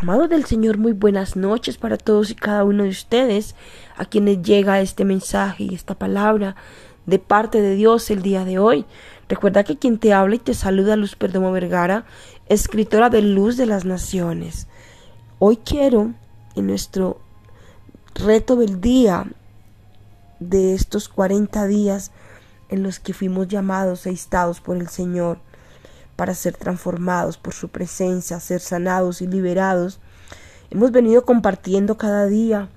Amados del Señor, muy buenas noches para todos y cada uno de ustedes a quienes llega este mensaje y esta palabra de parte de Dios el día de hoy. Recuerda que quien te habla y te saluda Luz Perdomo Vergara, escritora de Luz de las Naciones. Hoy quiero, en nuestro reto del día de estos 40 días en los que fuimos llamados e instados por el Señor, para ser transformados por su presencia, ser sanados y liberados. Hemos venido compartiendo cada día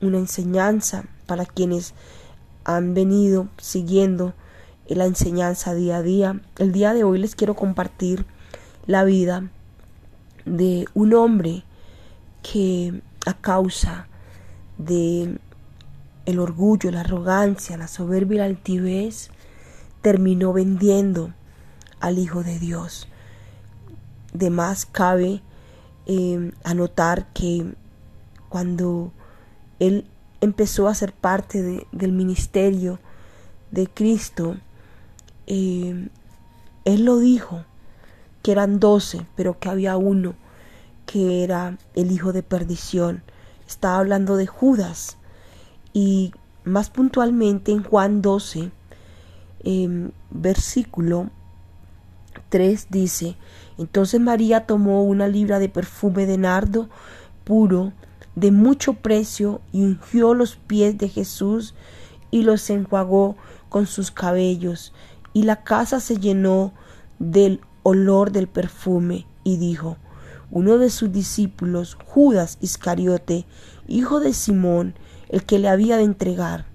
una enseñanza para quienes han venido siguiendo la enseñanza día a día. El día de hoy les quiero compartir la vida de un hombre que a causa de el orgullo, la arrogancia, la soberbia y la altivez terminó vendiendo al Hijo de Dios. De más cabe eh, anotar que cuando Él empezó a ser parte del ministerio de Cristo, eh, Él lo dijo, que eran doce, pero que había uno que era el hijo de perdición. Estaba hablando de Judas. Y más puntualmente en Juan 12, eh, versículo 3 dice, entonces María tomó una libra de perfume de nardo puro, de mucho precio, y ungió los pies de Jesús y los enjuagó con sus cabellos, y la casa se llenó del olor del perfume, y dijo, uno de sus discípulos, Judas Iscariote, hijo de Simón, el que le había de entregar.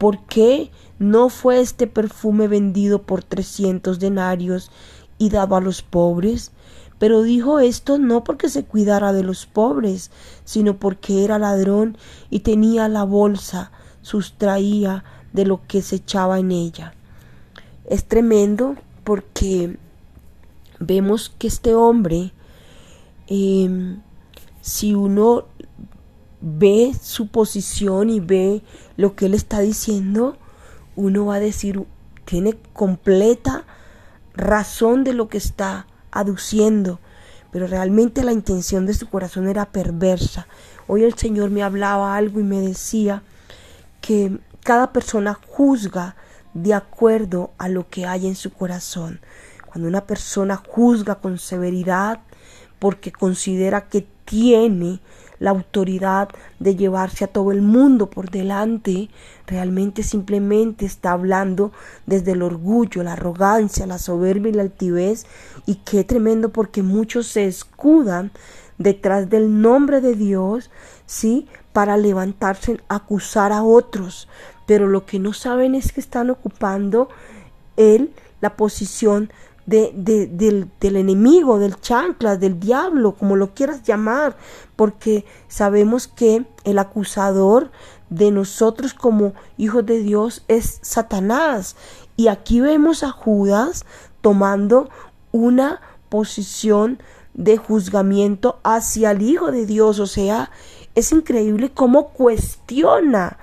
¿Por qué ¿No fue este perfume vendido por trescientos denarios y dado a los pobres? Pero dijo esto no porque se cuidara de los pobres, sino porque era ladrón y tenía la bolsa, sustraía de lo que se echaba en ella. Es tremendo porque vemos que este hombre, em, si uno ve su posición y ve lo que él está diciendo, uno va a decir, tiene completa razón de lo que está aduciendo, pero realmente la intención de su corazón era perversa. Hoy el Señor me hablaba algo y me decía que cada persona juzga de acuerdo a lo que hay en su corazón. Cuando una persona juzga con severidad porque considera que tiene la autoridad de llevarse a todo el mundo por delante, realmente simplemente está hablando desde el orgullo, la arrogancia, la soberbia y la altivez. Y qué tremendo porque muchos se escudan detrás del nombre de Dios, ¿sí? Para levantarse, acusar a otros. Pero lo que no saben es que están ocupando él la posición del, del, enemigo, del chanclas, del diablo, como lo quieras llamar, porque sabemos que el acusador de nosotros como hijos de Dios es Satanás. Y aquí vemos a Judas tomando una posición de juzgamiento hacia el Hijo de Dios. O sea, es increíble cómo cuestiona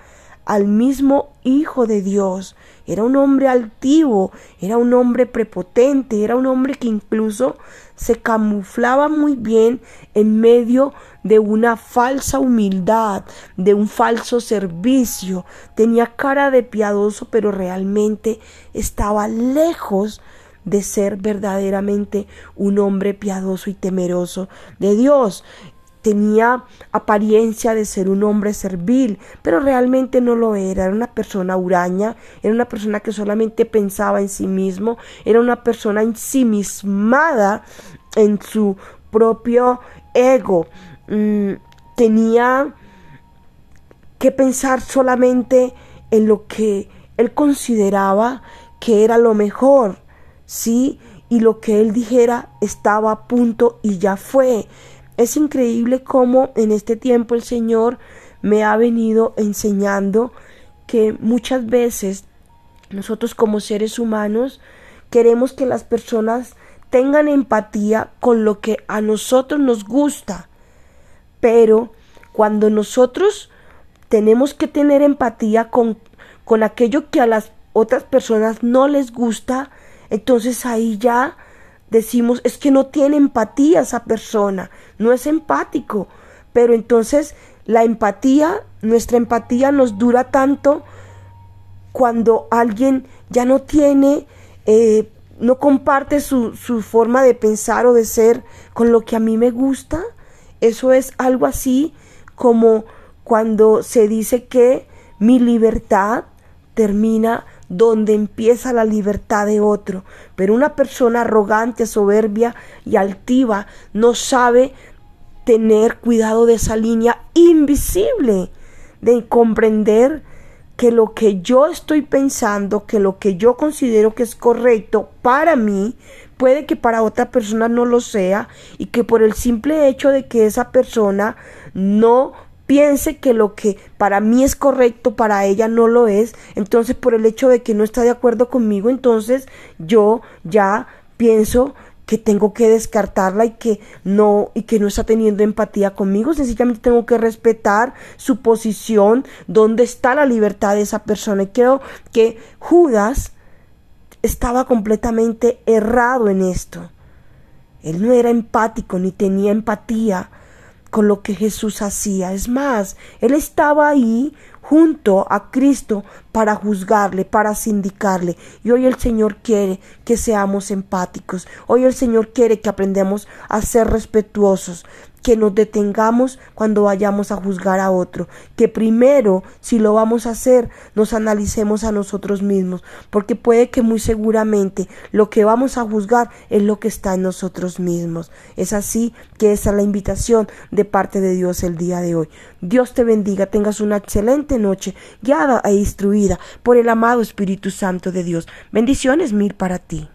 al mismo Hijo de Dios. Era un hombre altivo, era un hombre prepotente, era un hombre que incluso se camuflaba muy bien en medio de una falsa humildad, de un falso servicio. Tenía cara de piadoso, pero realmente estaba lejos de ser verdaderamente un hombre piadoso y temeroso de Dios tenía apariencia de ser un hombre servil, pero realmente no lo era, era una persona huraña, era una persona que solamente pensaba en sí mismo, era una persona ensimismada en su propio ego, mm, tenía que pensar solamente en lo que él consideraba que era lo mejor, ¿sí? Y lo que él dijera estaba a punto y ya fue. Es increíble cómo en este tiempo el Señor me ha venido enseñando que muchas veces nosotros como seres humanos queremos que las personas tengan empatía con lo que a nosotros nos gusta, pero cuando nosotros tenemos que tener empatía con, con aquello que a las otras personas no les gusta, entonces ahí ya decimos es que no tiene empatía esa persona, no es empático, pero entonces la empatía, nuestra empatía nos dura tanto cuando alguien ya no tiene, eh, no comparte su, su forma de pensar o de ser con lo que a mí me gusta. Eso es algo así como cuando se dice que mi libertad termina donde empieza la libertad de otro. Pero una persona arrogante, soberbia y altiva no sabe tener cuidado de esa línea invisible, de comprender que lo que yo estoy pensando, que lo que yo considero que es correcto para mí, puede que para otra persona no lo sea y que por el simple hecho de que esa persona no piense que lo que para mí es correcto para ella no lo es, entonces por el hecho de que no está de acuerdo conmigo, entonces yo ya pienso que tengo que descartarla y que no y que no está teniendo empatía conmigo, sencillamente tengo que respetar su posición, dónde está la libertad de esa persona. Y creo que Judas estaba completamente errado en esto. Él no era empático ni tenía empatía con lo que Jesús hacía. Es más, él estaba ahí junto a Cristo para juzgarle, para sindicarle. Y hoy el Señor quiere que seamos empáticos. Hoy el Señor quiere que aprendamos a ser respetuosos, que nos detengamos cuando vayamos a juzgar a otro, que primero, si lo vamos a hacer, nos analicemos a nosotros mismos, porque puede que muy seguramente lo que vamos a juzgar es lo que está en nosotros mismos. Es así que esa es la invitación de parte de Dios el día de hoy. Dios te bendiga, tengas una excelente noche, guiada e instruida por el amado Espíritu Santo de Dios. Bendiciones mil para ti.